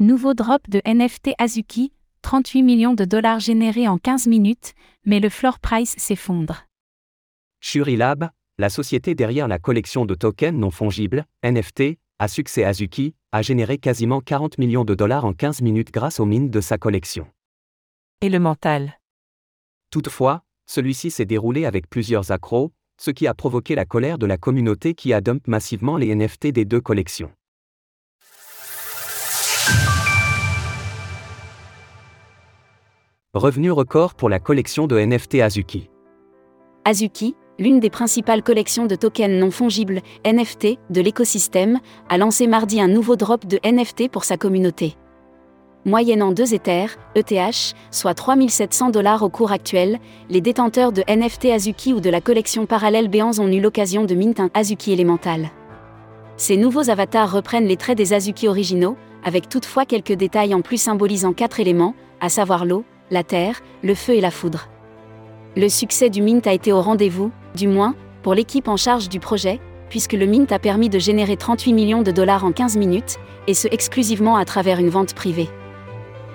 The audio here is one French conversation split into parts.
Nouveau drop de NFT Azuki, 38 millions de dollars générés en 15 minutes, mais le floor price s'effondre. Shurilab, la société derrière la collection de tokens non fongibles, NFT, à succès Azuki, a généré quasiment 40 millions de dollars en 15 minutes grâce aux mines de sa collection. Et le mental? Toutefois, celui-ci s'est déroulé avec plusieurs accros, ce qui a provoqué la colère de la communauté qui a dump massivement les NFT des deux collections. Revenu record pour la collection de NFT Azuki. Azuki, l'une des principales collections de tokens non fongibles, NFT, de l'écosystème, a lancé mardi un nouveau drop de NFT pour sa communauté. Moyennant 2 Ethers, ETH, soit 3700 dollars au cours actuel, les détenteurs de NFT Azuki ou de la collection parallèle Béans ont eu l'occasion de mint un Azuki élémental. Ces nouveaux avatars reprennent les traits des Azuki originaux, avec toutefois quelques détails en plus symbolisant quatre éléments, à savoir l'eau, la terre, le feu et la foudre. Le succès du Mint a été au rendez-vous, du moins, pour l'équipe en charge du projet, puisque le Mint a permis de générer 38 millions de dollars en 15 minutes, et ce exclusivement à travers une vente privée.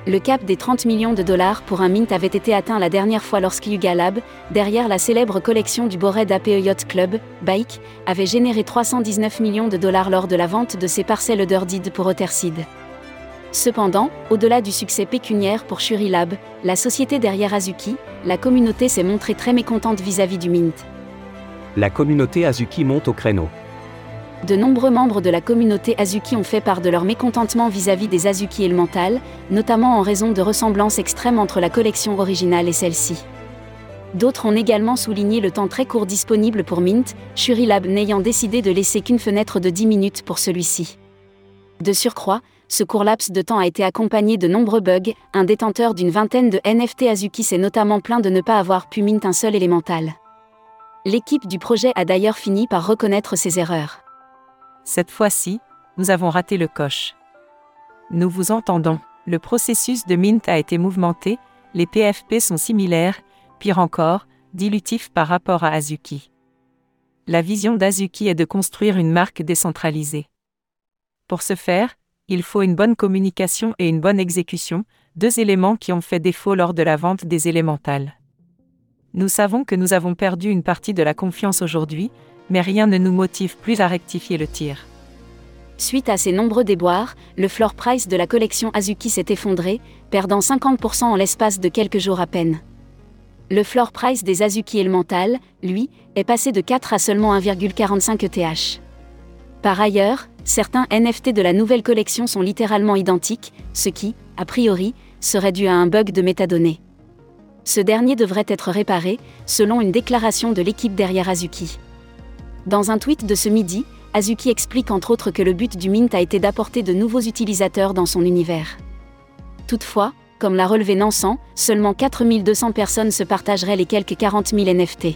Le cap des 30 millions de dollars pour un Mint avait été atteint la dernière fois lorsque Yuga Lab, derrière la célèbre collection du Bored APE Yacht Club, Bike, avait généré 319 millions de dollars lors de la vente de ses parcelles d'Urdid pour Otherseed. Cependant, au-delà du succès pécuniaire pour Lab, la société derrière Azuki, la communauté s'est montrée très mécontente vis-à-vis du Mint. La communauté Azuki monte au créneau. De nombreux membres de la communauté Azuki ont fait part de leur mécontentement vis-à-vis des Azuki Elemental, notamment en raison de ressemblances extrêmes entre la collection originale et celle-ci. D'autres ont également souligné le temps très court disponible pour Mint, Lab n'ayant décidé de laisser qu'une fenêtre de 10 minutes pour celui-ci. De surcroît, ce court laps de temps a été accompagné de nombreux bugs, un détenteur d'une vingtaine de NFT Azuki s'est notamment plaint de ne pas avoir pu mint un seul élémental. L'équipe du projet a d'ailleurs fini par reconnaître ses erreurs. Cette fois-ci, nous avons raté le coche. Nous vous entendons, le processus de mint a été mouvementé, les PFP sont similaires, pire encore, dilutifs par rapport à Azuki. La vision d'Azuki est de construire une marque décentralisée. Pour ce faire, il faut une bonne communication et une bonne exécution, deux éléments qui ont fait défaut lors de la vente des élémentales. Nous savons que nous avons perdu une partie de la confiance aujourd'hui, mais rien ne nous motive plus à rectifier le tir. Suite à ces nombreux déboires, le floor price de la collection Azuki s'est effondré, perdant 50% en l'espace de quelques jours à peine. Le floor price des Azuki Elemental, lui, est passé de 4 à seulement 1,45 ETH. Par ailleurs, certains NFT de la nouvelle collection sont littéralement identiques, ce qui, a priori, serait dû à un bug de métadonnées. Ce dernier devrait être réparé, selon une déclaration de l'équipe derrière Azuki. Dans un tweet de ce midi, Azuki explique entre autres que le but du Mint a été d'apporter de nouveaux utilisateurs dans son univers. Toutefois, comme l'a relevé Nansan, seulement 4200 personnes se partageraient les quelques 40 000 NFT.